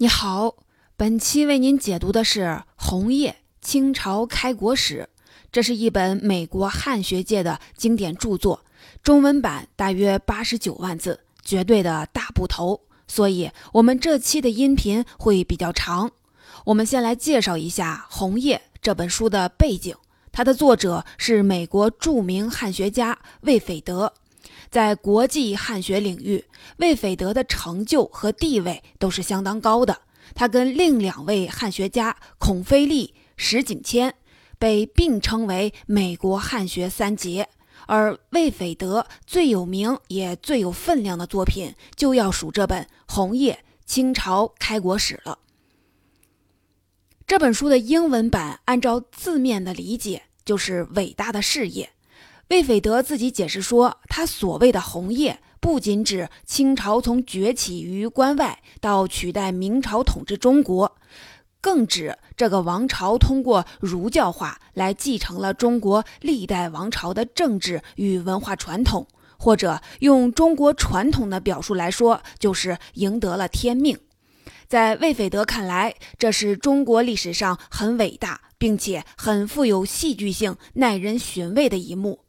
你好，本期为您解读的是《红叶：清朝开国史》，这是一本美国汉学界的经典著作，中文版大约八十九万字，绝对的大部头，所以我们这期的音频会比较长。我们先来介绍一下《红叶》这本书的背景，它的作者是美国著名汉学家魏斐德。在国际汉学领域，魏斐德的成就和地位都是相当高的。他跟另两位汉学家孔飞力、石景谦被并称为美国汉学三杰。而魏斐德最有名也最有分量的作品，就要数这本《红叶：清朝开国史》了。这本书的英文版，按照字面的理解，就是伟大的事业。魏斐德自己解释说，他所谓的“红叶”不仅指清朝从崛起于关外到取代明朝统治中国，更指这个王朝通过儒教化来继承了中国历代王朝的政治与文化传统，或者用中国传统的表述来说，就是赢得了天命。在魏斐德看来，这是中国历史上很伟大，并且很富有戏剧性、耐人寻味的一幕。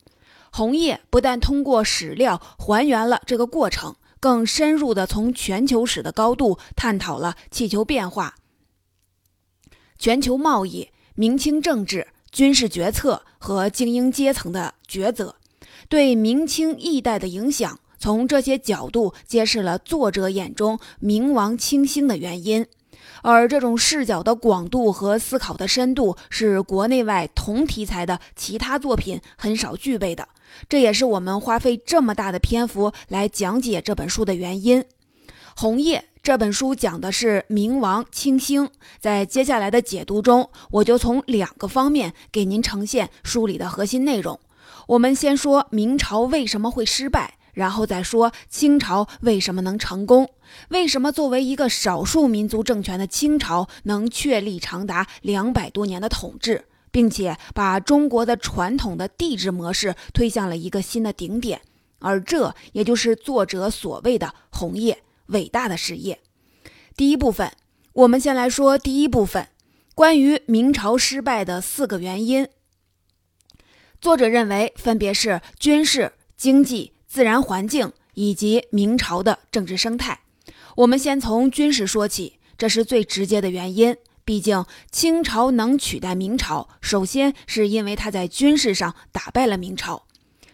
红叶不但通过史料还原了这个过程，更深入地从全球史的高度探讨了气球变化、全球贸易、明清政治、军事决策和精英阶层的抉择，对明清易代的影响。从这些角度揭示了作者眼中明王清兴的原因。而这种视角的广度和思考的深度，是国内外同题材的其他作品很少具备的。这也是我们花费这么大的篇幅来讲解这本书的原因。《红叶》这本书讲的是明王清兴，在接下来的解读中，我就从两个方面给您呈现书里的核心内容。我们先说明朝为什么会失败，然后再说清朝为什么能成功。为什么作为一个少数民族政权的清朝能确立长达两百多年的统治？并且把中国的传统的帝制模式推向了一个新的顶点，而这也就是作者所谓的“红叶”伟大的事业。第一部分，我们先来说第一部分，关于明朝失败的四个原因。作者认为分别是军事、经济、自然环境以及明朝的政治生态。我们先从军事说起，这是最直接的原因。毕竟清朝能取代明朝，首先是因为他在军事上打败了明朝。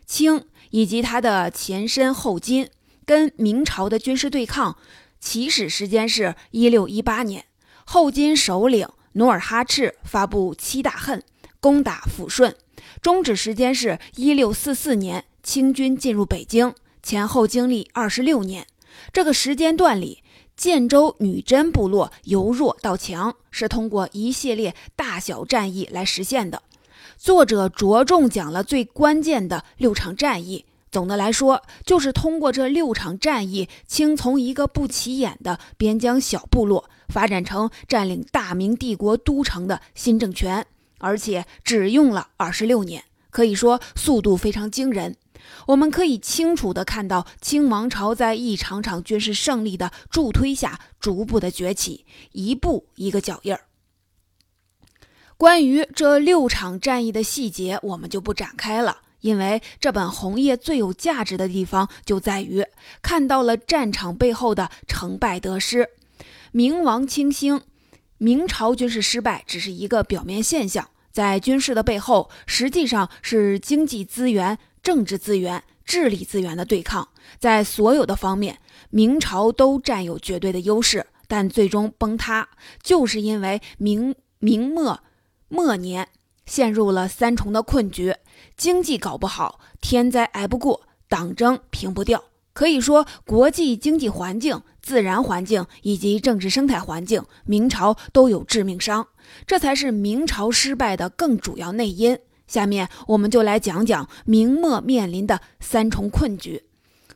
清以及它的前身后金跟明朝的军事对抗起始时间是一六一八年，后金首领努尔哈赤发布七大恨，攻打抚顺，终止时间是一六四四年，清军进入北京，前后经历二十六年。这个时间段里。建州女真部落由弱到强，是通过一系列大小战役来实现的。作者着重讲了最关键的六场战役。总的来说，就是通过这六场战役，清从一个不起眼的边疆小部落，发展成占领大明帝国都城的新政权，而且只用了二十六年，可以说速度非常惊人。我们可以清楚地看到清王朝在一场场军事胜利的助推下，逐步的崛起，一步一个脚印儿。关于这六场战役的细节，我们就不展开了，因为这本红叶最有价值的地方就在于看到了战场背后的成败得失。明王清兴，明朝军事失败只是一个表面现象，在军事的背后，实际上是经济资源。政治资源、智力资源的对抗，在所有的方面，明朝都占有绝对的优势，但最终崩塌，就是因为明明末末年陷入了三重的困局：经济搞不好，天灾挨不过，党争平不掉。可以说，国际经济环境、自然环境以及政治生态环境，明朝都有致命伤，这才是明朝失败的更主要内因。下面我们就来讲讲明末面临的三重困局。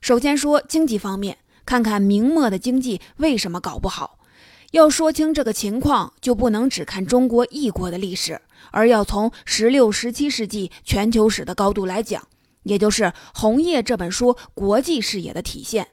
首先说经济方面，看看明末的经济为什么搞不好。要说清这个情况，就不能只看中国一国的历史，而要从十六、十七世纪全球史的高度来讲，也就是《红叶》这本书国际视野的体现。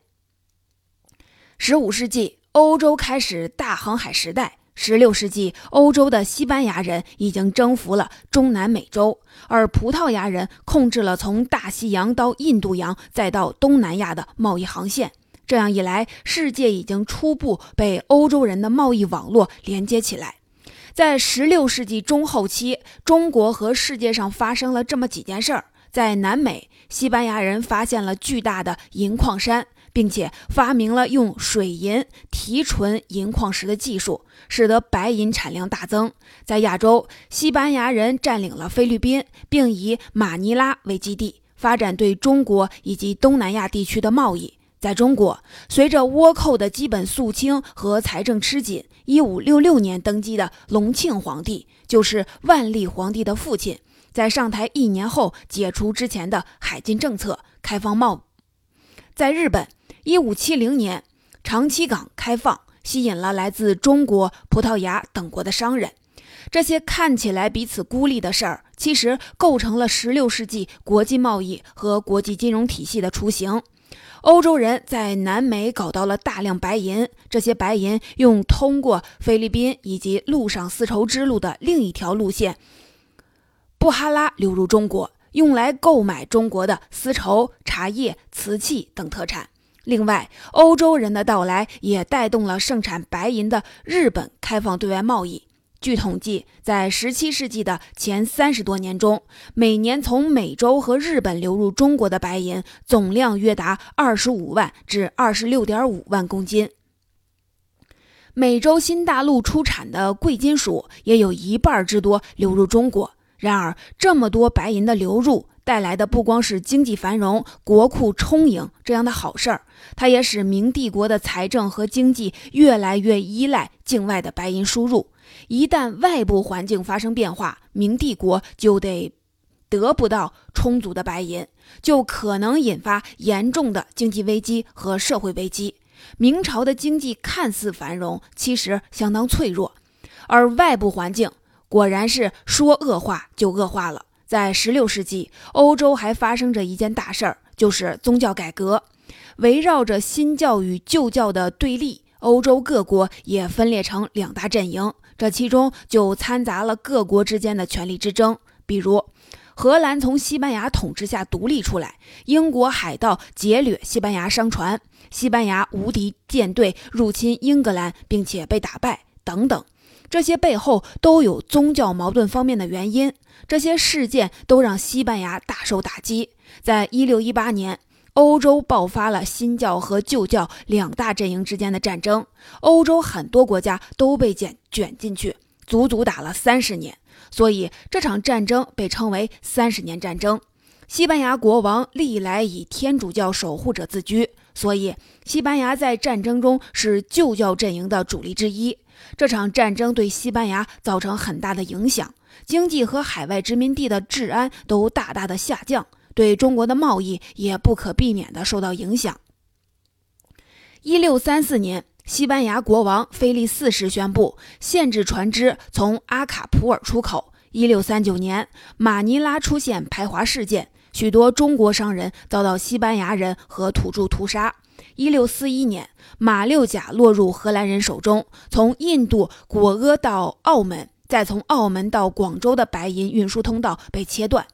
十五世纪，欧洲开始大航海时代。十六世纪，欧洲的西班牙人已经征服了中南美洲，而葡萄牙人控制了从大西洋到印度洋再到东南亚的贸易航线。这样一来，世界已经初步被欧洲人的贸易网络连接起来。在十六世纪中后期，中国和世界上发生了这么几件事儿：在南美，西班牙人发现了巨大的银矿山。并且发明了用水银提纯银矿石的技术，使得白银产量大增。在亚洲，西班牙人占领了菲律宾，并以马尼拉为基地，发展对中国以及东南亚地区的贸易。在中国，随着倭寇的基本肃清和财政吃紧，一五六六年登基的隆庆皇帝，就是万历皇帝的父亲，在上台一年后解除之前的海禁政策，开放贸。在日本。一五七零年，长崎港开放，吸引了来自中国、葡萄牙等国的商人。这些看起来彼此孤立的事儿，其实构成了十六世纪国际贸易和国际金融体系的雏形。欧洲人在南美搞到了大量白银，这些白银用通过菲律宾以及陆上丝绸之路的另一条路线——布哈拉流入中国，用来购买中国的丝绸、茶叶、瓷器等特产。另外，欧洲人的到来也带动了盛产白银的日本开放对外贸易。据统计，在17世纪的前三十多年中，每年从美洲和日本流入中国的白银总量约达25万至26.5万公斤。美洲新大陆出产的贵金属也有一半之多流入中国。然而，这么多白银的流入。带来的不光是经济繁荣、国库充盈这样的好事儿，它也使明帝国的财政和经济越来越依赖境外的白银输入。一旦外部环境发生变化，明帝国就得得不到充足的白银，就可能引发严重的经济危机和社会危机。明朝的经济看似繁荣，其实相当脆弱，而外部环境果然是说恶化就恶化了。在16世纪，欧洲还发生着一件大事儿，就是宗教改革。围绕着新教与旧教的对立，欧洲各国也分裂成两大阵营。这其中就掺杂了各国之间的权力之争。比如，荷兰从西班牙统治下独立出来，英国海盗劫掠西班牙商船，西班牙无敌舰队入侵英格兰，并且被打败，等等。这些背后都有宗教矛盾方面的原因。这些事件都让西班牙大受打击。在一六一八年，欧洲爆发了新教和旧教两大阵营之间的战争，欧洲很多国家都被卷卷进去，足足打了三十年。所以这场战争被称为三十年战争。西班牙国王历来以天主教守护者自居，所以西班牙在战争中是旧教阵营的主力之一。这场战争对西班牙造成很大的影响。经济和海外殖民地的治安都大大的下降，对中国的贸易也不可避免的受到影响。一六三四年，西班牙国王菲利四世宣布限制船只从阿卡普尔出口。一六三九年，马尼拉出现排华事件，许多中国商人遭到西班牙人和土著屠杀。一六四一年，马六甲落入荷兰人手中，从印度果阿到澳门。再从澳门到广州的白银运输通道被切断，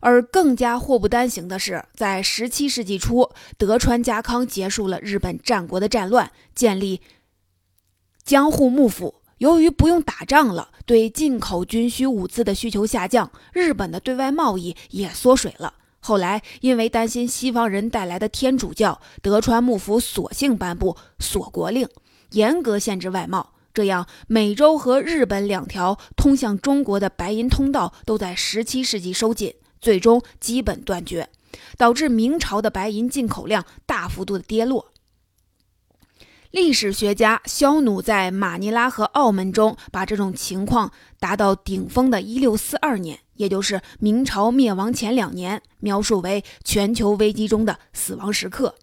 而更加祸不单行的是，在17世纪初，德川家康结束了日本战国的战乱，建立江户幕府。由于不用打仗了，对进口军需物资的需求下降，日本的对外贸易也缩水了。后来，因为担心西方人带来的天主教，德川幕府索性颁布锁国令，严格限制外贸。这样，美洲和日本两条通向中国的白银通道都在17世纪收紧，最终基本断绝，导致明朝的白银进口量大幅度的跌落。历史学家肖努在马尼拉和澳门中把这种情况达到顶峰的1642年，也就是明朝灭亡前两年，描述为全球危机中的死亡时刻。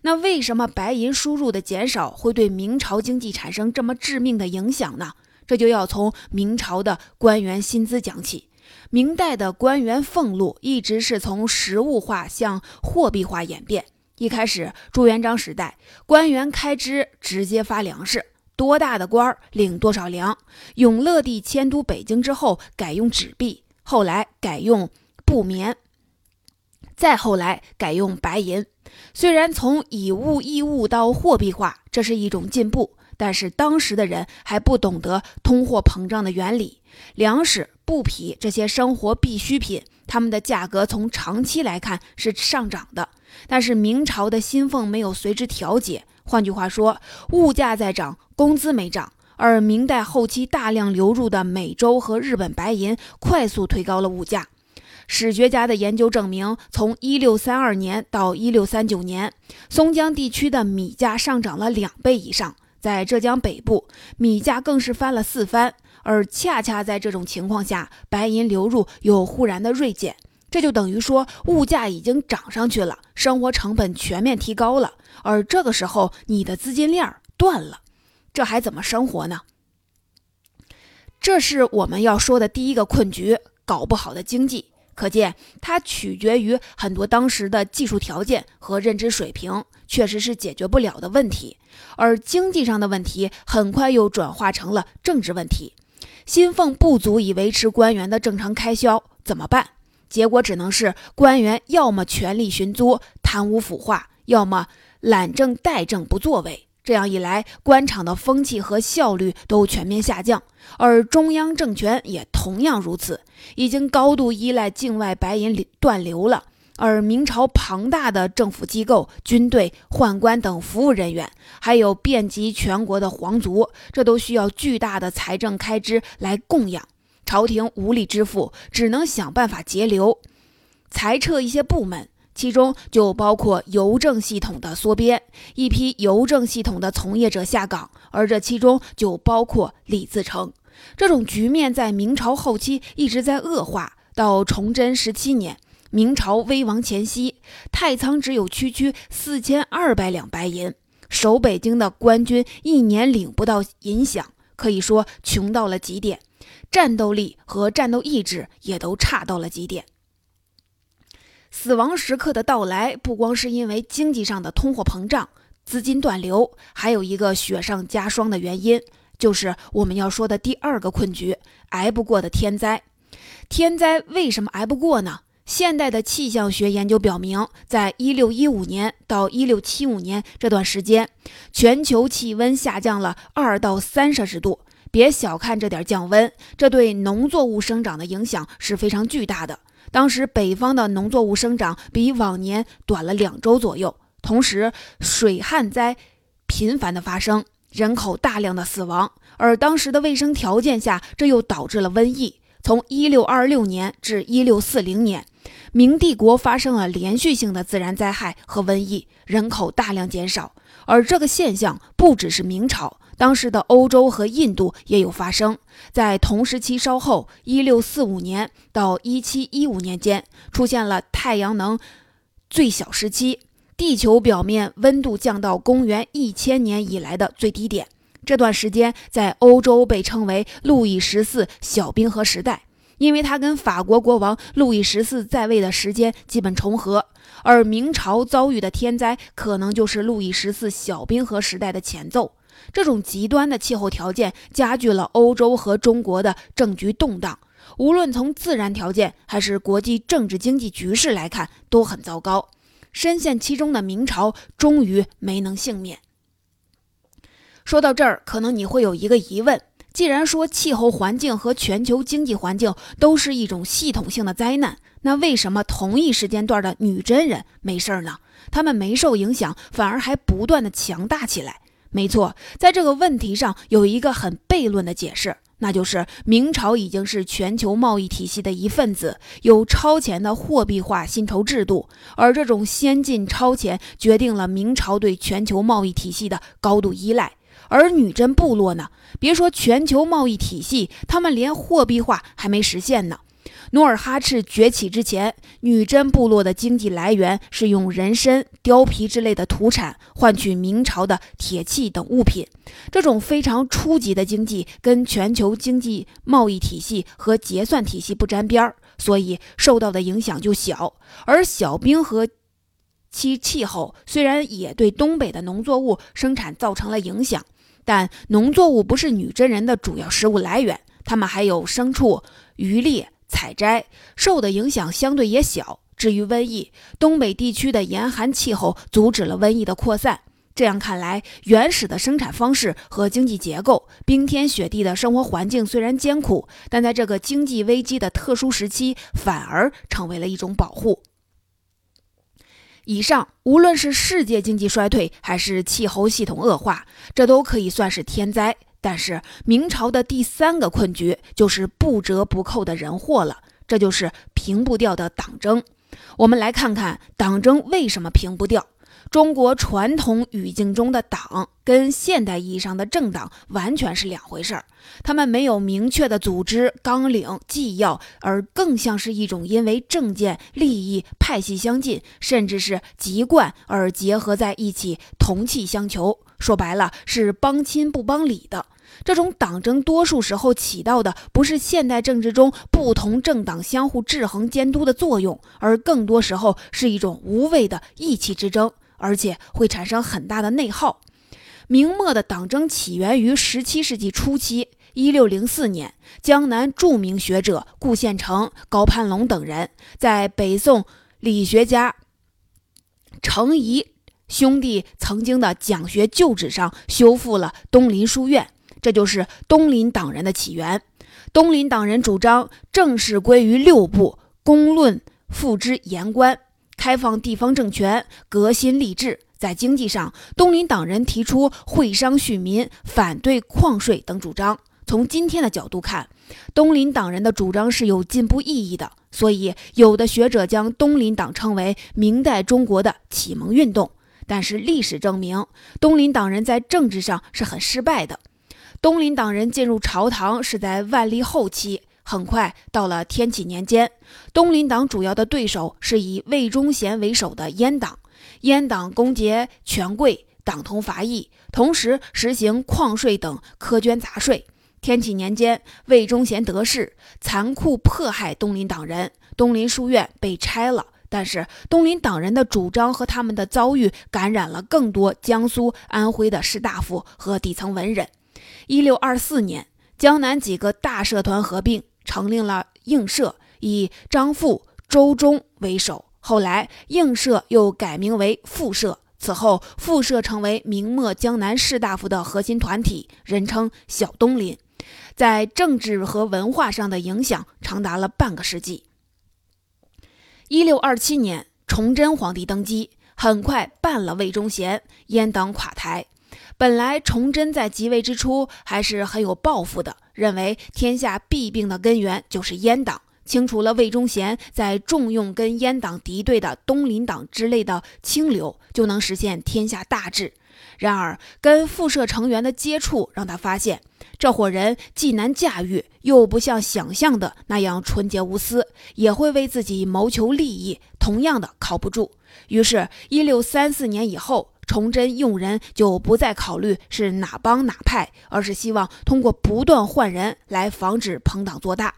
那为什么白银输入的减少会对明朝经济产生这么致命的影响呢？这就要从明朝的官员薪资讲起。明代的官员俸禄一直是从实物化向货币化演变，一开始朱元璋时代，官员开支直接发粮食，多大的官儿领多少粮。永乐帝迁都北京之后，改用纸币，后来改用布棉，再后来改用白银。虽然从以物易物到货币化，这是一种进步，但是当时的人还不懂得通货膨胀的原理，粮食、布匹这些生活必需品，它们的价格从长期来看是上涨的。但是明朝的薪俸没有随之调节，换句话说，物价在涨，工资没涨。而明代后期大量流入的美洲和日本白银，快速推高了物价。史学家的研究证明，从1632年到1639年，松江地区的米价上涨了两倍以上，在浙江北部，米价更是翻了四番。而恰恰在这种情况下，白银流入又忽然的锐减。这就等于说，物价已经涨上去了，生活成本全面提高了，而这个时候你的资金链断了，这还怎么生活呢？这是我们要说的第一个困局：搞不好的经济。可见，它取决于很多当时的技术条件和认知水平，确实是解决不了的问题。而经济上的问题很快又转化成了政治问题，薪俸不足以维持官员的正常开销，怎么办？结果只能是官员要么权力寻租、贪污腐化，要么懒政怠政不作为。这样一来，官场的风气和效率都全面下降，而中央政权也同样如此，已经高度依赖境外白银流断流了。而明朝庞大的政府机构、军队、宦官等服务人员，还有遍及全国的皇族，这都需要巨大的财政开支来供养。朝廷无力支付，只能想办法节流，裁撤一些部门，其中就包括邮政系统的缩编，一批邮政系统的从业者下岗，而这其中就包括李自成。这种局面在明朝后期一直在恶化，到崇祯十七年，明朝危亡前夕，太仓只有区区四千二百两白银，守北京的官军一年领不到银饷，可以说穷到了极点。战斗力和战斗意志也都差到了极点。死亡时刻的到来，不光是因为经济上的通货膨胀、资金断流，还有一个雪上加霜的原因，就是我们要说的第二个困局——挨不过的天灾。天灾为什么挨不过呢？现代的气象学研究表明，在一六一五年到一六七五年这段时间，全球气温下降了二到三摄氏度。别小看这点降温，这对农作物生长的影响是非常巨大的。当时北方的农作物生长比往年短了两周左右，同时水旱灾频繁的发生，人口大量的死亡。而当时的卫生条件下，这又导致了瘟疫。从一六二六年至一六四零年，明帝国发生了连续性的自然灾害和瘟疫，人口大量减少。而这个现象不只是明朝。当时的欧洲和印度也有发生，在同时期稍后，一六四五年到一七一五年间，出现了太阳能最小时期，地球表面温度降到公元一千年以来的最低点。这段时间在欧洲被称为路易十四小冰河时代，因为它跟法国国王路易十四在位的时间基本重合，而明朝遭遇的天灾可能就是路易十四小冰河时代的前奏。这种极端的气候条件加剧了欧洲和中国的政局动荡，无论从自然条件还是国际政治经济局势来看都很糟糕。深陷其中的明朝终于没能幸免。说到这儿，可能你会有一个疑问：既然说气候环境和全球经济环境都是一种系统性的灾难，那为什么同一时间段的女真人没事儿呢？他们没受影响，反而还不断的强大起来？没错，在这个问题上有一个很悖论的解释，那就是明朝已经是全球贸易体系的一份子，有超前的货币化薪酬制度，而这种先进超前决定了明朝对全球贸易体系的高度依赖。而女真部落呢，别说全球贸易体系，他们连货币化还没实现呢。努尔哈赤崛起之前，女真部落的经济来源是用人参、貂皮之类的土产换取明朝的铁器等物品。这种非常初级的经济跟全球经济贸易体系和结算体系不沾边儿，所以受到的影响就小。而小冰河期气候虽然也对东北的农作物生产造成了影响，但农作物不是女真人的主要食物来源，他们还有牲畜、渔猎、采摘，受的影响相对也小。至于瘟疫，东北地区的严寒气候阻止了瘟疫的扩散。这样看来，原始的生产方式和经济结构，冰天雪地的生活环境虽然艰苦，但在这个经济危机的特殊时期，反而成为了一种保护。以上，无论是世界经济衰退，还是气候系统恶化，这都可以算是天灾。但是，明朝的第三个困局就是不折不扣的人祸了，这就是平不掉的党争。我们来看看党争为什么平不掉。中国传统语境中的党跟现代意义上的政党完全是两回事儿，他们没有明确的组织纲领纪要，而更像是一种因为政见、利益、派系相近，甚至是籍贯而结合在一起，同气相求。说白了，是帮亲不帮理的。这种党争，多数时候起到的不是现代政治中不同政党相互制衡监督的作用，而更多时候是一种无谓的意气之争。而且会产生很大的内耗。明末的党争起源于十七世纪初期，一六零四年，江南著名学者顾宪成、高攀龙等人在北宋理学家程颐兄弟曾经的讲学旧址上修复了东林书院，这就是东林党人的起源。东林党人主张正式归于六部，公论付之言官。开放地方政权，革新立制。在经济上，东林党人提出会商恤民、反对矿税等主张。从今天的角度看，东林党人的主张是有进步意义的。所以，有的学者将东林党称为明代中国的启蒙运动。但是，历史证明，东林党人在政治上是很失败的。东林党人进入朝堂是在万历后期。很快到了天启年间，东林党主要的对手是以魏忠贤为首的阉党。阉党攻讦权贵，党同伐异，同时实行矿税等苛捐杂税。天启年间，魏忠贤得势，残酷迫害东林党人，东林书院被拆了。但是，东林党人的主张和他们的遭遇感染了更多江苏、安徽的士大夫和底层文人。一六二四年，江南几个大社团合并。成立了应社，以张富、周忠为首。后来，应社又改名为复社。此后，复社成为明末江南士大夫的核心团体，人称“小东林”。在政治和文化上的影响长达了半个世纪。一六二七年，崇祯皇帝登基，很快办了魏忠贤，阉党垮台。本来，崇祯在即位之初还是很有抱负的。认为天下弊病的根源就是阉党，清除了魏忠贤在重用跟阉党敌对的东林党之类的清流，就能实现天下大治。然而，跟复社成员的接触让他发现，这伙人既难驾驭，又不像想象的那样纯洁无私，也会为自己谋求利益，同样的靠不住。于是，一六三四年以后。崇祯用人就不再考虑是哪帮哪派，而是希望通过不断换人来防止朋党做大。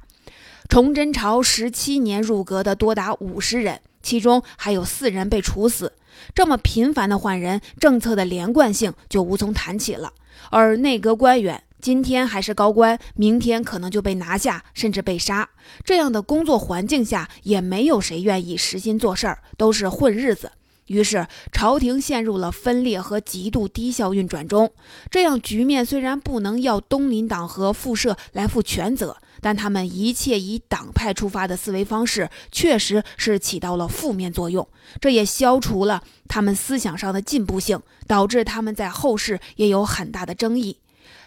崇祯朝十七年入阁的多达五十人，其中还有四人被处死。这么频繁的换人，政策的连贯性就无从谈起了。而内阁官员今天还是高官，明天可能就被拿下，甚至被杀。这样的工作环境下，也没有谁愿意实心做事儿，都是混日子。于是，朝廷陷入了分裂和极度低效运转中。这样局面虽然不能要东林党和复社来负全责，但他们一切以党派出发的思维方式，确实是起到了负面作用。这也消除了他们思想上的进步性，导致他们在后世也有很大的争议。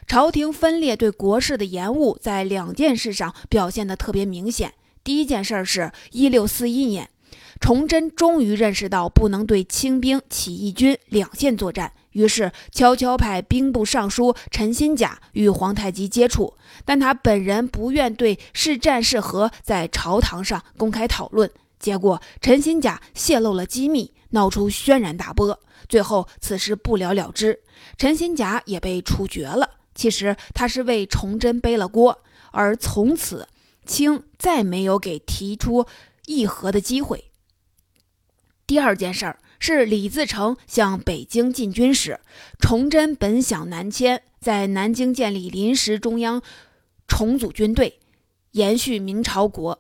朝廷分裂对国事的延误，在两件事上表现得特别明显。第一件事是一六四一年。崇祯终于认识到不能对清兵起义军两线作战，于是悄悄派兵部尚书陈新甲与皇太极接触，但他本人不愿对是战是和在朝堂上公开讨论。结果陈新甲泄露了机密，闹出轩然大波，最后此事不了了之，陈新甲也被处决了。其实他是为崇祯背了锅，而从此清再没有给提出议和的机会。第二件事儿是李自成向北京进军时，崇祯本想南迁，在南京建立临时中央，重组军队，延续明朝国。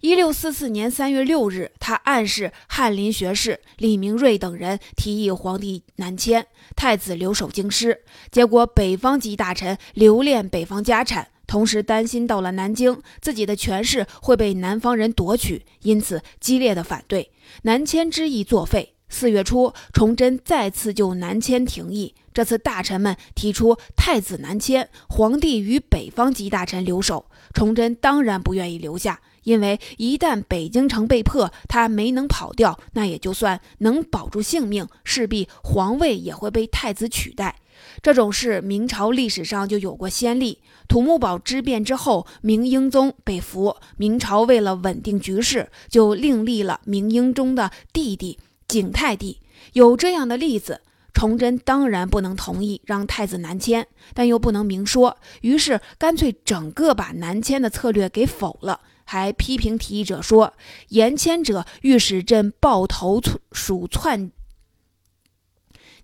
一六四四年三月六日，他暗示翰林学士李明瑞等人提议皇帝南迁，太子留守京师。结果北方籍大臣留恋北方家产，同时担心到了南京，自己的权势会被南方人夺取，因此激烈的反对南迁之意作废。四月初，崇祯再次就南迁廷议。这次大臣们提出太子南迁，皇帝与北方籍大臣留守。崇祯当然不愿意留下。因为一旦北京城被破，他没能跑掉，那也就算能保住性命，势必皇位也会被太子取代。这种事明朝历史上就有过先例。土木堡之变之后，明英宗被俘，明朝为了稳定局势，就另立了明英宗的弟弟景泰帝。有这样的例子，崇祯当然不能同意让太子南迁，但又不能明说，于是干脆整个把南迁的策略给否了。还批评提议者说：“言迁者欲使朕抱头鼠窜，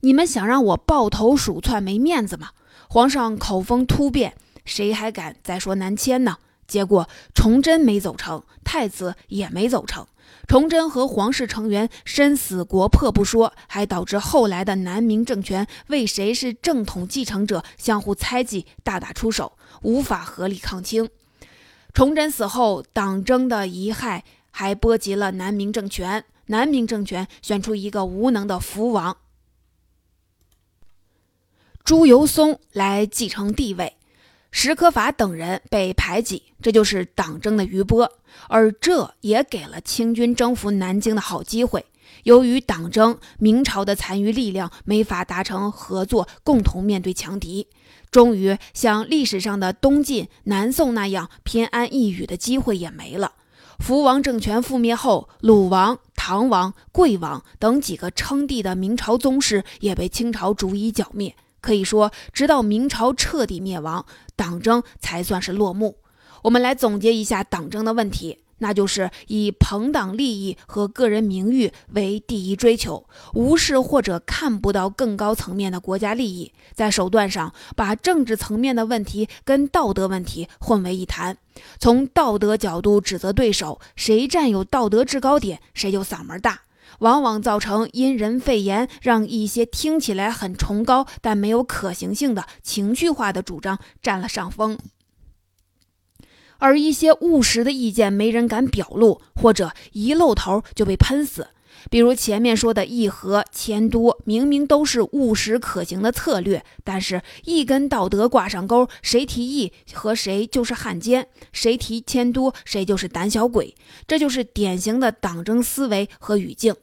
你们想让我抱头鼠窜没面子吗？”皇上口风突变，谁还敢再说南迁呢？结果崇祯没走成，太子也没走成。崇祯和皇室成员生死国破不说，还导致后来的南明政权为谁是正统继承者相互猜忌，大打出手，无法合力抗清。崇祯死后，党争的遗害还波及了南明政权。南明政权选出一个无能的福王朱由崧来继承帝位，史可法等人被排挤，这就是党争的余波。而这也给了清军征服南京的好机会。由于党争，明朝的残余力量没法达成合作，共同面对强敌。终于，像历史上的东晋、南宋那样偏安一隅的机会也没了。福王政权覆灭后，鲁王、唐王、贵王等几个称帝的明朝宗室也被清朝逐一剿灭。可以说，直到明朝彻底灭亡，党争才算是落幕。我们来总结一下党争的问题。那就是以朋党利益和个人名誉为第一追求，无视或者看不到更高层面的国家利益，在手段上把政治层面的问题跟道德问题混为一谈，从道德角度指责对手，谁占有道德制高点，谁就嗓门大，往往造成因人废言，让一些听起来很崇高但没有可行性的情绪化的主张占了上风。而一些务实的意见没人敢表露，或者一露头就被喷死。比如前面说的议和迁都，明明都是务实可行的策略，但是一跟道德挂上钩，谁提议和谁就是汉奸，谁提迁都谁就是胆小鬼。这就是典型的党争思维和语境。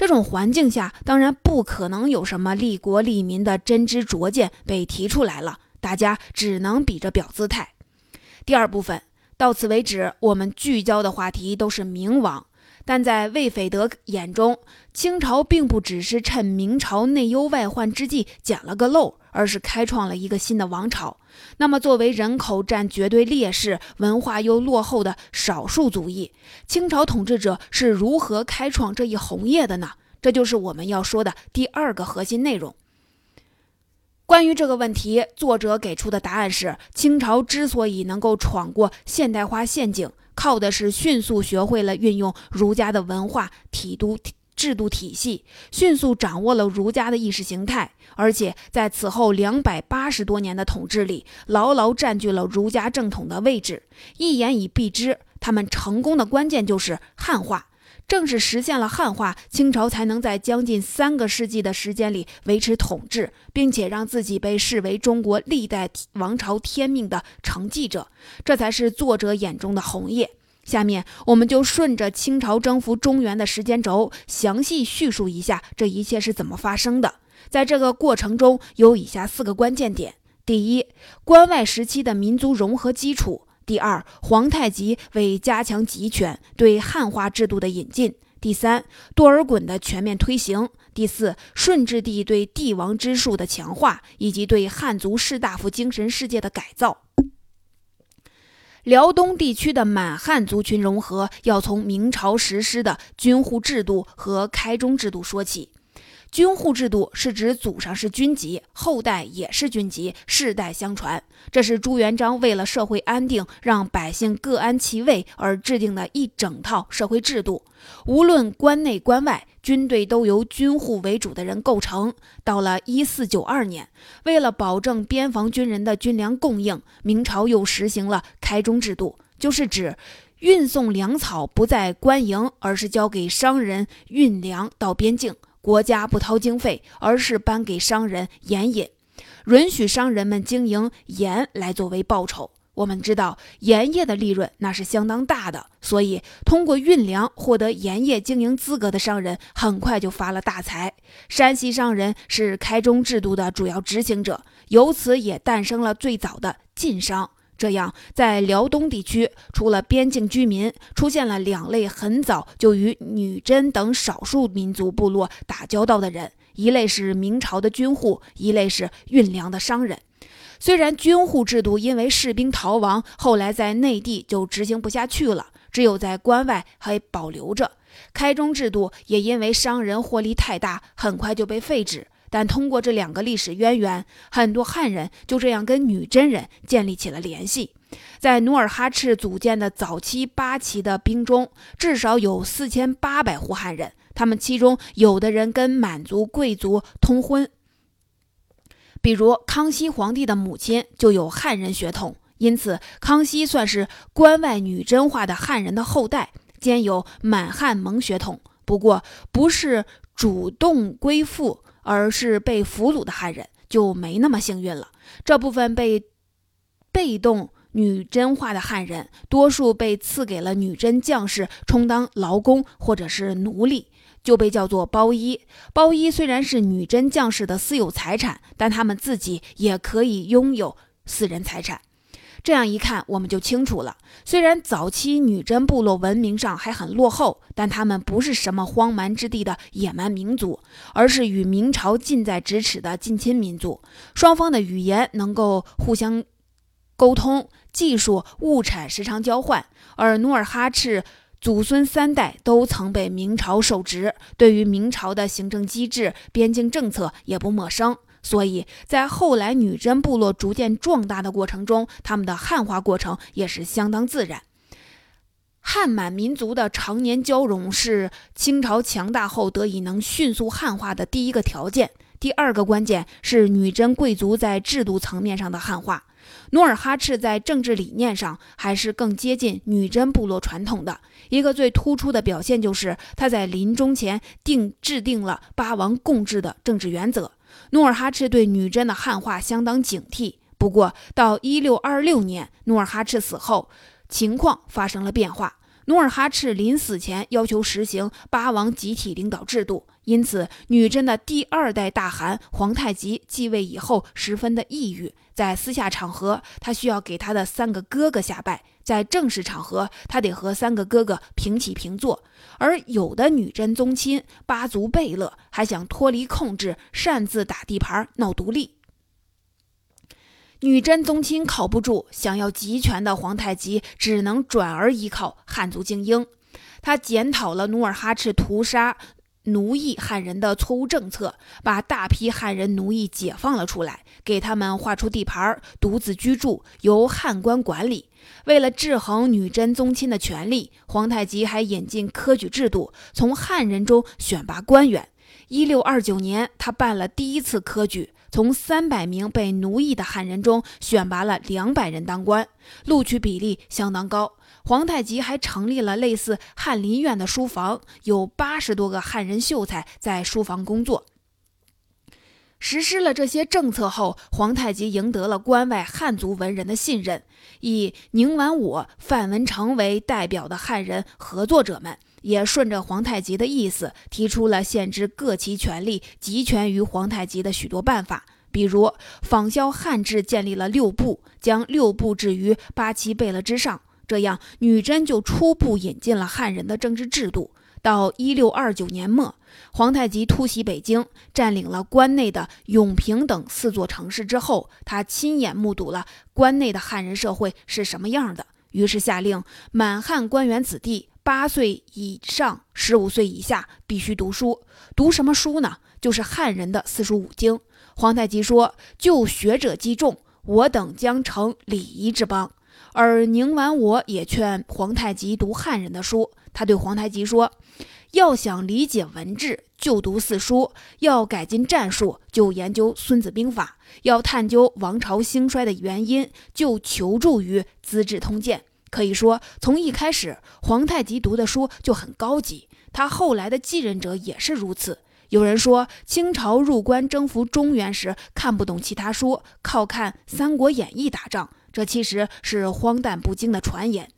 这种环境下，当然不可能有什么利国利民的真知灼见被提出来了，大家只能比着表姿态。第二部分。到此为止，我们聚焦的话题都是明王，但在魏斐德眼中，清朝并不只是趁明朝内忧外患之际捡了个漏，而是开创了一个新的王朝。那么，作为人口占绝对劣势、文化又落后的少数族裔，清朝统治者是如何开创这一红业的呢？这就是我们要说的第二个核心内容。关于这个问题，作者给出的答案是：清朝之所以能够闯过现代化陷阱，靠的是迅速学会了运用儒家的文化体都制度体系，迅速掌握了儒家的意识形态，而且在此后两百八十多年的统治里，牢牢占据了儒家正统的位置。一言以蔽之，他们成功的关键就是汉化。正是实现了汉化，清朝才能在将近三个世纪的时间里维持统治，并且让自己被视为中国历代王朝天命的承继者，这才是作者眼中的红叶。下面我们就顺着清朝征服中原的时间轴，详细叙述一下这一切是怎么发生的。在这个过程中，有以下四个关键点：第一，关外时期的民族融合基础。第二，皇太极为加强集权对汉化制度的引进；第三，多尔衮的全面推行；第四，顺治帝对帝王之术的强化，以及对汉族士大夫精神世界的改造。辽东地区的满汉族群融合，要从明朝实施的军户制度和开中制度说起。军户制度是指祖上是军籍，后代也是军籍，世代相传。这是朱元璋为了社会安定，让百姓各安其位而制定的一整套社会制度。无论关内关外，军队都由军户为主的人构成。到了一四九二年，为了保证边防军人的军粮供应，明朝又实行了开中制度，就是指运送粮草不在官营，而是交给商人运粮到边境。国家不掏经费，而是颁给商人盐引，允许商人们经营盐来作为报酬。我们知道盐业的利润那是相当大的，所以通过运粮获得盐业经营资格的商人很快就发了大财。山西商人是开中制度的主要执行者，由此也诞生了最早的晋商。这样，在辽东地区，除了边境居民，出现了两类很早就与女真等少数民族部落打交道的人：一类是明朝的军户，一类是运粮的商人。虽然军户制度因为士兵逃亡，后来在内地就执行不下去了，只有在关外还保留着；开中制度也因为商人获利太大，很快就被废止。但通过这两个历史渊源，很多汉人就这样跟女真人建立起了联系。在努尔哈赤组建的早期八旗的兵中，至少有四千八百户汉人，他们其中有的人跟满族贵族通婚，比如康熙皇帝的母亲就有汉人血统，因此康熙算是关外女真化的汉人的后代，兼有满汉蒙血统。不过，不是主动归附。而是被俘虏的汉人就没那么幸运了。这部分被被动女真化的汉人，多数被赐给了女真将士充当劳工或者是奴隶，就被叫做包衣。包衣虽然是女真将士的私有财产，但他们自己也可以拥有私人财产。这样一看，我们就清楚了。虽然早期女真部落文明上还很落后，但他们不是什么荒蛮之地的野蛮民族，而是与明朝近在咫尺的近亲民族。双方的语言能够互相沟通，技术、物产时常交换。而努尔哈赤祖孙三代都曾被明朝受职，对于明朝的行政机制、边境政策也不陌生。所以在后来女真部落逐渐壮大的过程中，他们的汉化过程也是相当自然。汉满民族的常年交融是清朝强大后得以能迅速汉化的第一个条件。第二个关键是女真贵族在制度层面上的汉化。努尔哈赤在政治理念上还是更接近女真部落传统的。一个最突出的表现就是他在临终前定制定了八王共治的政治原则。努尔哈赤对女真的汉化相当警惕，不过到一六二六年，努尔哈赤死后，情况发生了变化。努尔哈赤临死前要求实行八王集体领导制度，因此女真的第二代大汗皇太极继位以后十分的抑郁，在私下场合，他需要给他的三个哥哥下拜。在正式场合，他得和三个哥哥平起平坐。而有的女真宗亲八族贝勒还想脱离控制，擅自打地盘闹独立。女真宗亲靠不住，想要集权的皇太极只能转而依靠汉族精英。他检讨了努尔哈赤屠杀奴役汉人的错误政策，把大批汉人奴役解放了出来，给他们划出地盘，独自居住，由汉官管理。为了制衡女真宗亲的权力，皇太极还引进科举制度，从汉人中选拔官员。一六二九年，他办了第一次科举，从三百名被奴役的汉人中选拔了两百人当官，录取比例相当高。皇太极还成立了类似翰林院的书房，有八十多个汉人秀才在书房工作。实施了这些政策后，皇太极赢得了关外汉族文人的信任。以宁完我、范文成为代表的汉人合作者们，也顺着皇太极的意思，提出了限制各旗权力集权于皇太极的许多办法。比如，仿效汉制，建立了六部，将六部置于八旗贝勒之上。这样，女真就初步引进了汉人的政治制度。到一六二九年末，皇太极突袭北京，占领了关内的永平等四座城市之后，他亲眼目睹了关内的汉人社会是什么样的。于是下令满汉官员子弟八岁以上、十五岁以下必须读书。读什么书呢？就是汉人的四书五经。皇太极说：“就学者积重，我等将成礼仪之邦。”而宁完我也劝皇太极读汉人的书。他对皇太极说：“要想理解文治，就读四书；要改进战术，就研究《孙子兵法》；要探究王朝兴衰的原因，就求助于《资治通鉴》。”可以说，从一开始，皇太极读的书就很高级。他后来的继任者也是如此。有人说，清朝入关征服中原时看不懂其他书，靠看《三国演义》打仗，这其实是荒诞不经的传言。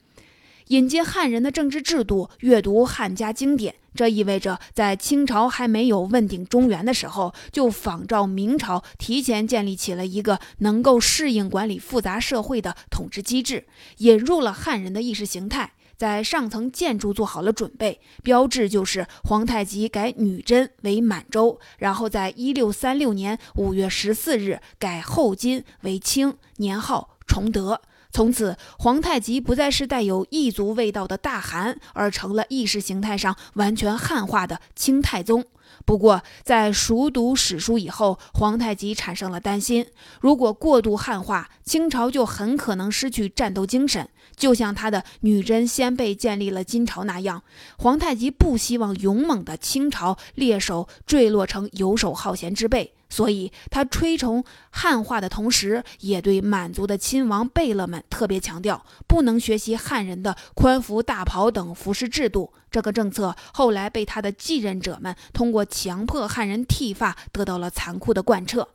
引进汉人的政治制度，阅读汉家经典，这意味着在清朝还没有问鼎中原的时候，就仿照明朝提前建立起了一个能够适应管理复杂社会的统治机制，引入了汉人的意识形态。在上层建筑做好了准备，标志就是皇太极改女真为满洲，然后在一六三六年五月十四日改后金为清，年号崇德。从此，皇太极不再是带有异族味道的大汗，而成了意识形态上完全汉化的清太宗。不过，在熟读史书以后，皇太极产生了担心：如果过度汉化，清朝就很可能失去战斗精神，就像他的女真先辈建立了金朝那样。皇太极不希望勇猛的清朝猎手坠落成游手好闲之辈。所以，他推崇汉化的同时，也对满族的亲王贝勒们特别强调，不能学习汉人的宽服大袍等服饰制度。这个政策后来被他的继任者们通过强迫汉人剃发得到了残酷的贯彻。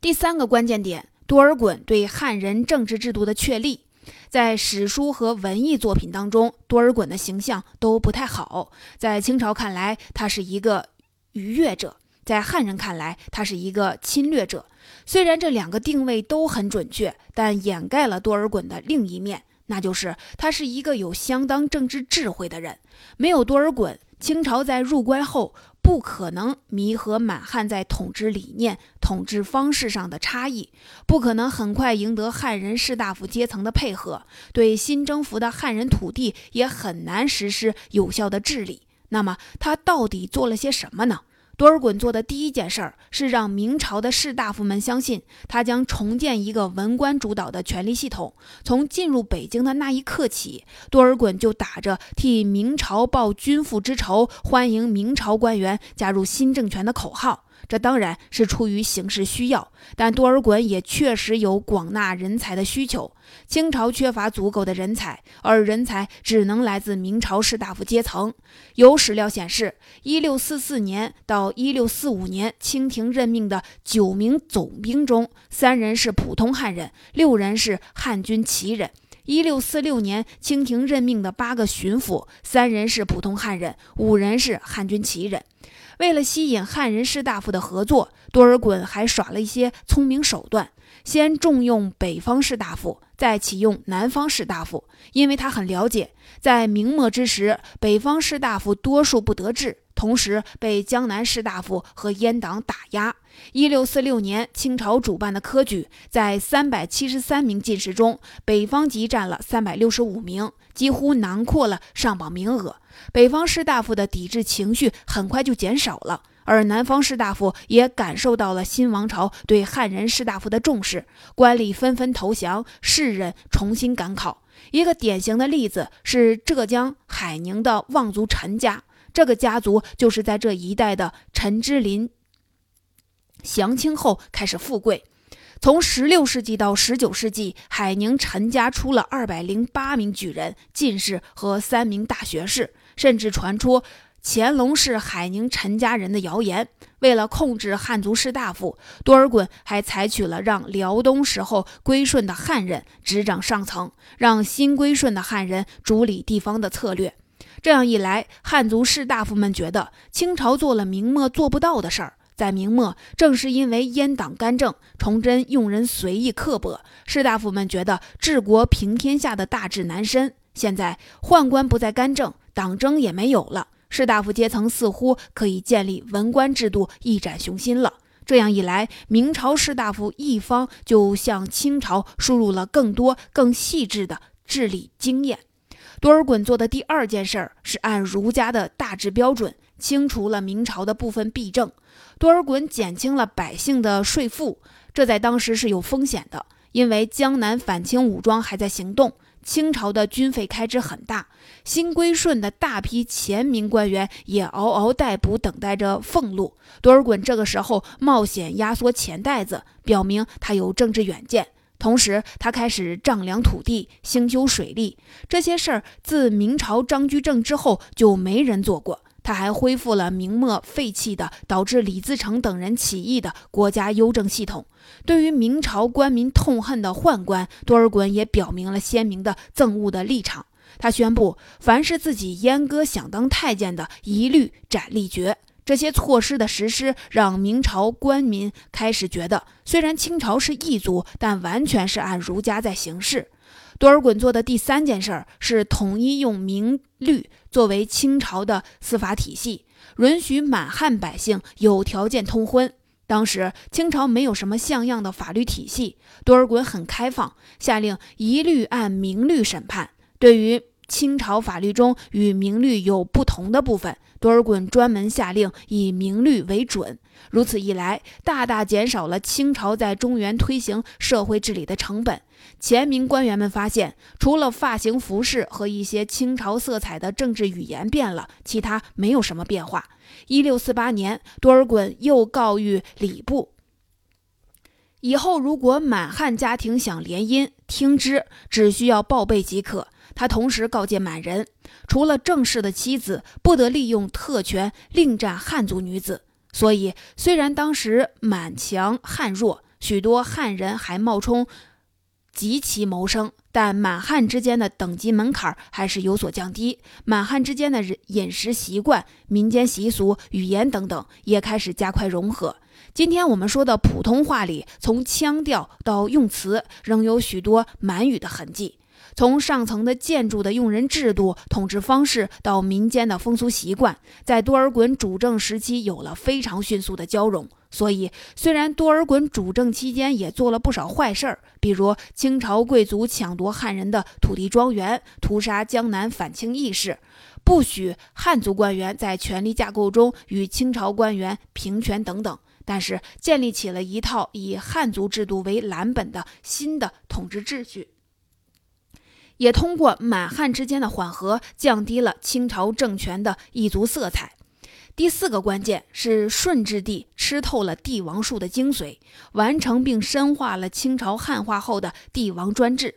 第三个关键点，多尔衮对汉人政治制度的确立，在史书和文艺作品当中，多尔衮的形象都不太好。在清朝看来，他是一个逾越者。在汉人看来，他是一个侵略者。虽然这两个定位都很准确，但掩盖了多尔衮的另一面，那就是他是一个有相当政治智慧的人。没有多尔衮，清朝在入关后不可能弥合满汉在统治理念、统治方式上的差异，不可能很快赢得汉人士大夫阶层的配合，对新征服的汉人土地也很难实施有效的治理。那么，他到底做了些什么呢？多尔衮做的第一件事儿是让明朝的士大夫们相信，他将重建一个文官主导的权力系统。从进入北京的那一刻起，多尔衮就打着替明朝报君父之仇、欢迎明朝官员加入新政权的口号。这当然是出于形势需要，但多尔衮也确实有广纳人才的需求。清朝缺乏足够的人才，而人才只能来自明朝士大夫阶层。有史料显示，一六四四年到一六四五年，清廷任命的九名总兵中，三人是普通汉人，六人是汉军旗人；一六四六年，清廷任命的八个巡抚，三人是普通汉人，五人是汉军旗人。为了吸引汉人士大夫的合作，多尔衮还耍了一些聪明手段。先重用北方士大夫，再启用南方士大夫，因为他很了解，在明末之时，北方士大夫多数不得志，同时被江南士大夫和阉党打压。一六四六年，清朝主办的科举，在三百七十三名进士中，北方籍占了三百六十五名，几乎囊括了上榜名额。北方士大夫的抵制情绪很快就减少了。而南方士大夫也感受到了新王朝对汉人士大夫的重视，官吏纷纷投降，士人重新赶考。一个典型的例子是浙江海宁的望族陈家，这个家族就是在这一代的陈之林降清后开始富贵。从16世纪到19世纪，海宁陈家出了208名举人、进士和三名大学士，甚至传出。乾隆是海宁陈家人的谣言。为了控制汉族士大夫，多尔衮还采取了让辽东时候归顺的汉人执掌上层，让新归顺的汉人主理地方的策略。这样一来，汉族士大夫们觉得清朝做了明末做不到的事儿。在明末，正是因为阉党干政，崇祯用人随意刻薄，士大夫们觉得治国平天下的大志难伸。现在宦官不再干政，党争也没有了。士大夫阶层似乎可以建立文官制度，一展雄心了。这样一来，明朝士大夫一方就向清朝输入了更多、更细致的治理经验。多尔衮做的第二件事儿是按儒家的大致标准清除了明朝的部分弊政。多尔衮减轻了百姓的税负，这在当时是有风险的，因为江南反清武装还在行动。清朝的军费开支很大，新归顺的大批前明官员也嗷嗷待哺，等待着俸禄。多尔衮这个时候冒险压缩钱袋子，表明他有政治远见。同时，他开始丈量土地、兴修水利，这些事儿自明朝张居正之后就没人做过。他还恢复了明末废弃的、导致李自成等人起义的国家邮政系统。对于明朝官民痛恨的宦官，多尔衮也表明了鲜明的憎恶的立场。他宣布，凡是自己阉割想当太监的，一律斩立决。这些措施的实施，让明朝官民开始觉得，虽然清朝是异族，但完全是按儒家在行事。多尔衮做的第三件事是统一用明律作为清朝的司法体系，允许满汉百姓有条件通婚。当时清朝没有什么像样的法律体系，多尔衮很开放，下令一律按明律审判。对于清朝法律中与明律有不同的部分，多尔衮专门下令以明律为准。如此一来，大大减少了清朝在中原推行社会治理的成本。前明官员们发现，除了发型、服饰和一些清朝色彩的政治语言变了，其他没有什么变化。一六四八年，多尔衮又告谕礼部，以后如果满汉家庭想联姻，听之，只需要报备即可。他同时告诫满人，除了正式的妻子，不得利用特权另占汉族女子。所以，虽然当时满强汉弱，许多汉人还冒充。极其谋生，但满汉之间的等级门槛还是有所降低。满汉之间的饮食习惯、民间习俗、语言等等也开始加快融合。今天我们说的普通话里，从腔调到用词，仍有许多满语的痕迹。从上层的建筑的用人制度、统治方式到民间的风俗习惯，在多尔衮主政时期有了非常迅速的交融。所以，虽然多尔衮主政期间也做了不少坏事儿，比如清朝贵族抢夺汉人的土地庄园、屠杀江南反清义士、不许汉族官员在权力架构中与清朝官员平权等等，但是建立起了一套以汉族制度为蓝本的新的统治秩序，也通过满汉之间的缓和，降低了清朝政权的异族色彩。第四个关键是顺治帝吃透了帝王术的精髓，完成并深化了清朝汉化后的帝王专制。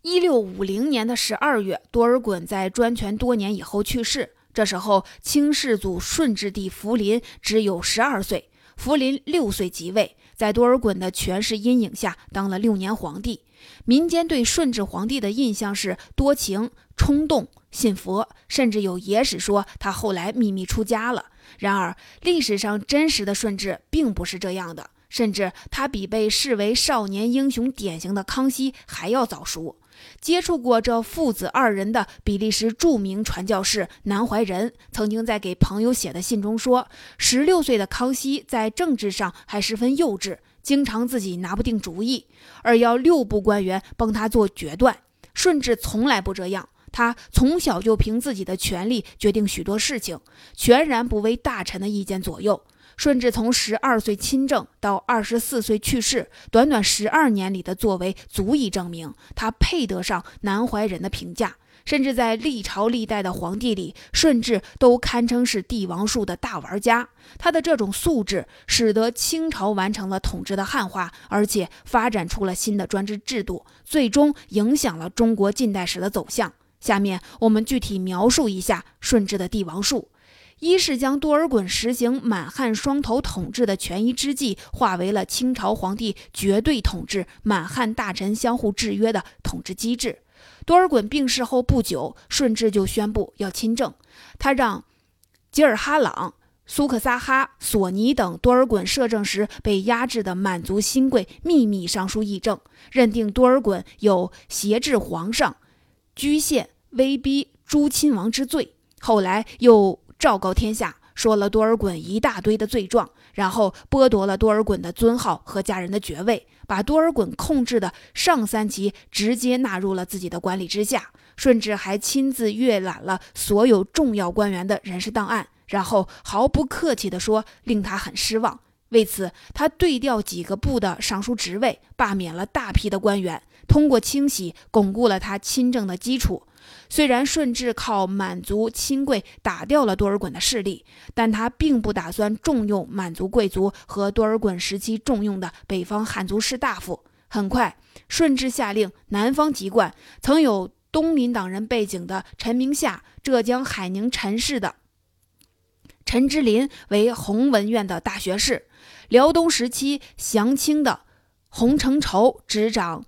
一六五零年的十二月，多尔衮在专权多年以后去世。这时候，清世祖顺治帝福临只有十二岁，福临六岁即位，在多尔衮的权势阴影下当了六年皇帝。民间对顺治皇帝的印象是多情、冲动。信佛，甚至有野史说他后来秘密出家了。然而，历史上真实的顺治并不是这样的，甚至他比被视为少年英雄典型的康熙还要早熟。接触过这父子二人的比利时著名传教士南怀仁，曾经在给朋友写的信中说：十六岁的康熙在政治上还十分幼稚，经常自己拿不定主意，而要六部官员帮他做决断。顺治从来不这样。他从小就凭自己的权力决定许多事情，全然不为大臣的意见左右。顺治从十二岁亲政到二十四岁去世，短短十二年里的作为，足以证明他配得上南怀仁的评价。甚至在历朝历代的皇帝里，顺治都堪称是帝王术的大玩家。他的这种素质，使得清朝完成了统治的汉化，而且发展出了新的专制制度，最终影响了中国近代史的走向。下面我们具体描述一下顺治的帝王术：一是将多尔衮实行满汉双头统治的权宜之计，化为了清朝皇帝绝对统治、满汉大臣相互制约的统治机制。多尔衮病逝后不久，顺治就宣布要亲政，他让吉尔哈朗、苏克萨哈、索尼等多尔衮摄政时被压制的满族新贵秘密上书议政，认定多尔衮有挟制皇上。拘限、威逼诸亲王之罪，后来又昭告天下，说了多尔衮一大堆的罪状，然后剥夺了多尔衮的尊号和家人的爵位，把多尔衮控制的上三旗直接纳入了自己的管理之下。甚至还亲自阅览了所有重要官员的人事档案，然后毫不客气地说，令他很失望。为此，他对调几个部的尚书职位，罢免了大批的官员，通过清洗巩固了他亲政的基础。虽然顺治靠满族亲贵打掉了多尔衮的势力，但他并不打算重用满族贵族和多尔衮时期重用的北方汉族士大夫。很快，顺治下令南方籍贯曾有东林党人背景的陈明夏、浙江海宁陈氏的陈之林为弘文院的大学士。辽东时期降清的洪承畴执掌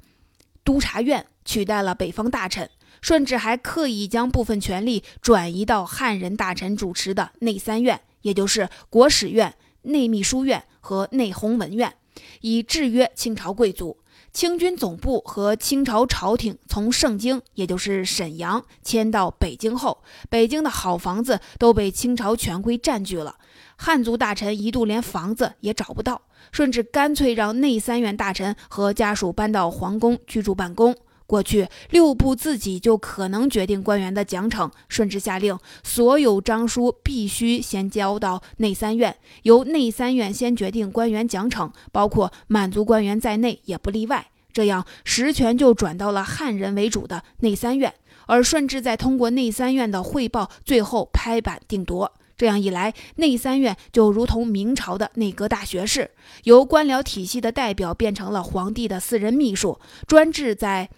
督察院，取代了北方大臣。顺治还刻意将部分权力转移到汉人大臣主持的内三院，也就是国史院、内秘书院和内弘文院，以制约清朝贵族。清军总部和清朝朝廷从盛京，也就是沈阳迁到北京后，北京的好房子都被清朝权贵占据了。汉族大臣一度连房子也找不到，顺治干脆让内三院大臣和家属搬到皇宫居住办公。过去六部自己就可能决定官员的奖惩，顺治下令所有章书必须先交到内三院，由内三院先决定官员奖惩，包括满族官员在内也不例外。这样实权就转到了汉人为主的内三院，而顺治再通过内三院的汇报，最后拍板定夺。这样一来，内三院就如同明朝的内阁大学士，由官僚体系的代表变成了皇帝的私人秘书，专制在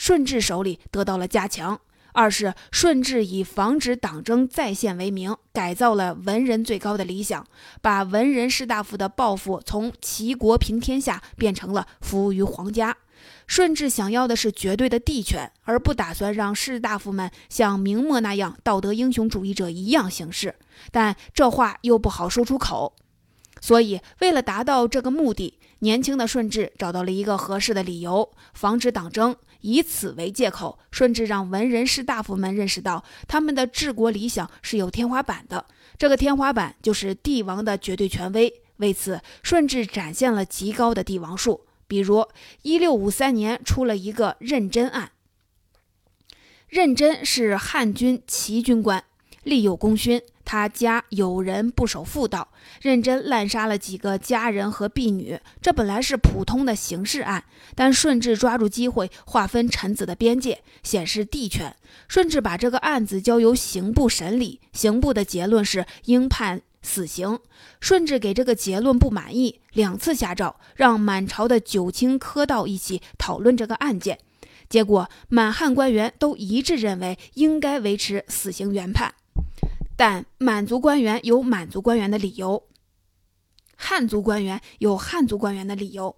顺治手里得到了加强。二是顺治以防止党争再现为名，改造了文人最高的理想，把文人士大夫的抱负从齐国平天下变成了服务于皇家。顺治想要的是绝对的帝权，而不打算让士大夫们像明末那样道德英雄主义者一样行事。但这话又不好说出口，所以为了达到这个目的，年轻的顺治找到了一个合适的理由，防止党争。以此为借口，顺治让文人士大夫们认识到，他们的治国理想是有天花板的，这个天花板就是帝王的绝对权威。为此，顺治展现了极高的帝王术。比如，一六五三年出了一个认真案。认真是汉军骑军官，立有功勋。他家有人不守妇道，认真滥杀了几个家人和婢女。这本来是普通的刑事案，但顺治抓住机会划分臣子的边界，显示帝权。顺治把这个案子交由刑部审理，刑部的结论是应判。死刑，顺治给这个结论不满意，两次下诏让满朝的九卿科道一起讨论这个案件，结果满汉官员都一致认为应该维持死刑原判，但满族官员有满族官员的理由，汉族官员有汉族官员的理由。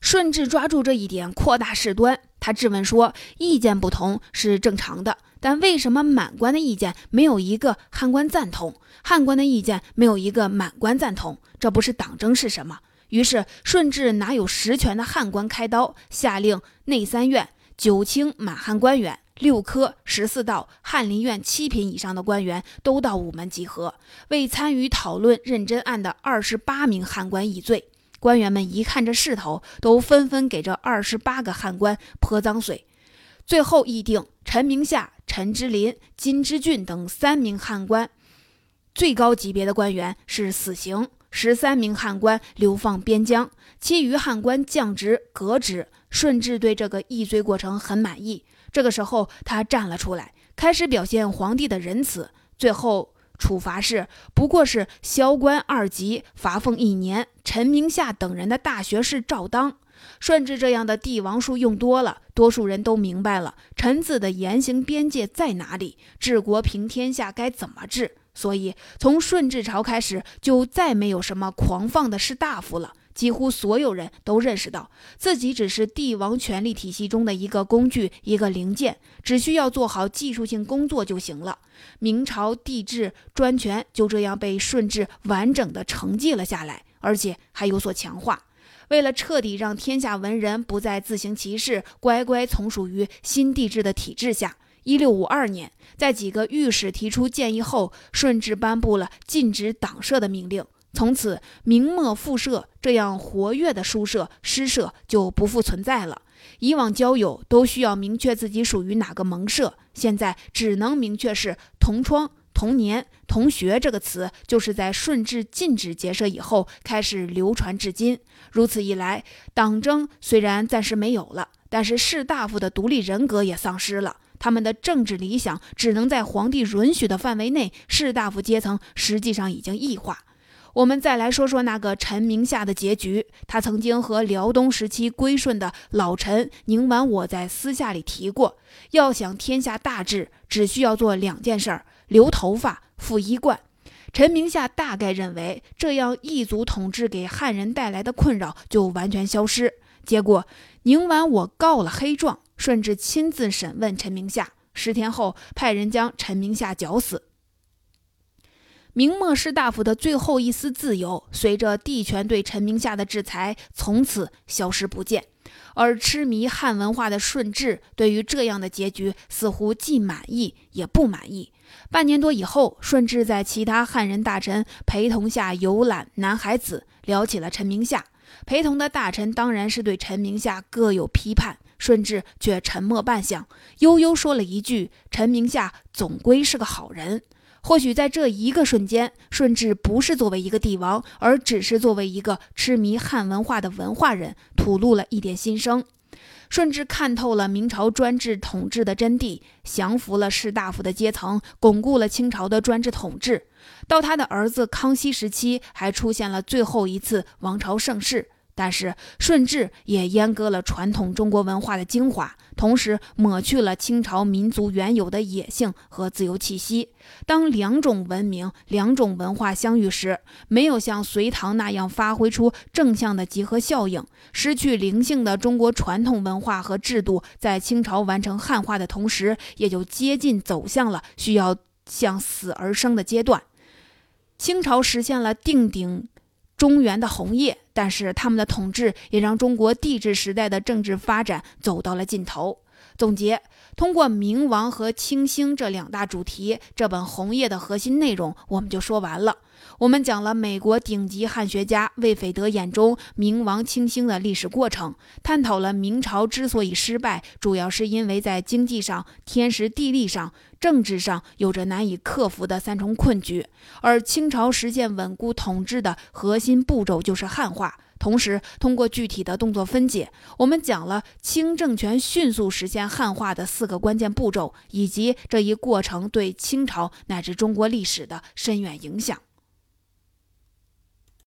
顺治抓住这一点，扩大事端。他质问说：“意见不同是正常的，但为什么满官的意见没有一个汉官赞同，汉官的意见没有一个满官赞同？这不是党争是什么？”于是顺治拿有实权的汉官开刀，下令内三院九卿满汉官员、六科十四道翰林院七品以上的官员都到午门集合，为参与讨论认真案的二十八名汉官议罪。官员们一看这势头，都纷纷给这二十八个汉官泼脏水。最后议定陈明夏、陈之林、金之俊等三名汉官，最高级别的官员是死刑；十三名汉官流放边疆，其余汉官降职革职。顺治对这个议罪过程很满意。这个时候，他站了出来，开始表现皇帝的仁慈。最后。处罚是不过是萧官二级，罚俸一年。陈明夏等人的大学士照当。顺治这样的帝王术用多了，多数人都明白了臣子的言行边界在哪里，治国平天下该怎么治。所以从顺治朝开始，就再没有什么狂放的士大夫了。几乎所有人都认识到自己只是帝王权力体系中的一个工具、一个零件，只需要做好技术性工作就行了。明朝帝制专权就这样被顺治完整的承继了下来，而且还有所强化。为了彻底让天下文人不再自行其事，乖乖从属于新帝制的体制下，一六五二年，在几个御史提出建议后，顺治颁布了禁止党社的命令。从此，明末复社这样活跃的书社、诗社就不复存在了。以往交友都需要明确自己属于哪个盟社，现在只能明确是同窗、同年、同学。这个词就是在顺治禁止结社以后开始流传至今。如此一来，党争虽然暂时没有了，但是士大夫的独立人格也丧失了。他们的政治理想只能在皇帝允许的范围内，士大夫阶层实际上已经异化。我们再来说说那个陈明夏的结局。他曾经和辽东时期归顺的老臣宁完我在私下里提过，要想天下大治，只需要做两件事儿：留头发、服衣冠。陈明夏大概认为，这样异族统治给汉人带来的困扰就完全消失。结果，宁完我告了黑状，顺治亲自审问陈明夏，十天后派人将陈明夏绞死。明末士大夫的最后一丝自由，随着帝权对陈明夏的制裁，从此消失不见。而痴迷汉文化的顺治，对于这样的结局，似乎既满意也不满意。半年多以后，顺治在其他汉人大臣陪同下游览南海子，聊起了陈明夏。陪同的大臣当然是对陈明夏各有批判，顺治却沉默半晌，悠悠说了一句：“陈明夏总归是个好人。”或许在这一个瞬间，顺治不是作为一个帝王，而只是作为一个痴迷汉文化的文化人，吐露了一点心声。顺治看透了明朝专制统治的真谛，降服了士大夫的阶层，巩固了清朝的专制统治。到他的儿子康熙时期，还出现了最后一次王朝盛世。但是顺治也阉割了传统中国文化的精华，同时抹去了清朝民族原有的野性和自由气息。当两种文明、两种文化相遇时，没有像隋唐那样发挥出正向的集合效应，失去灵性的中国传统文化和制度，在清朝完成汉化的同时，也就接近走向了需要向死而生的阶段。清朝实现了定鼎。中原的红叶，但是他们的统治也让中国帝制时代的政治发展走到了尽头。总结：通过明王和清兴这两大主题，这本《红叶》的核心内容我们就说完了。我们讲了美国顶级汉学家魏斐德眼中明亡清兴的历史过程，探讨了明朝之所以失败，主要是因为在经济上、天时地利上。政治上有着难以克服的三重困局，而清朝实现稳固统治的核心步骤就是汉化。同时，通过具体的动作分解，我们讲了清政权迅速实现汉化的四个关键步骤，以及这一过程对清朝乃至中国历史的深远影响。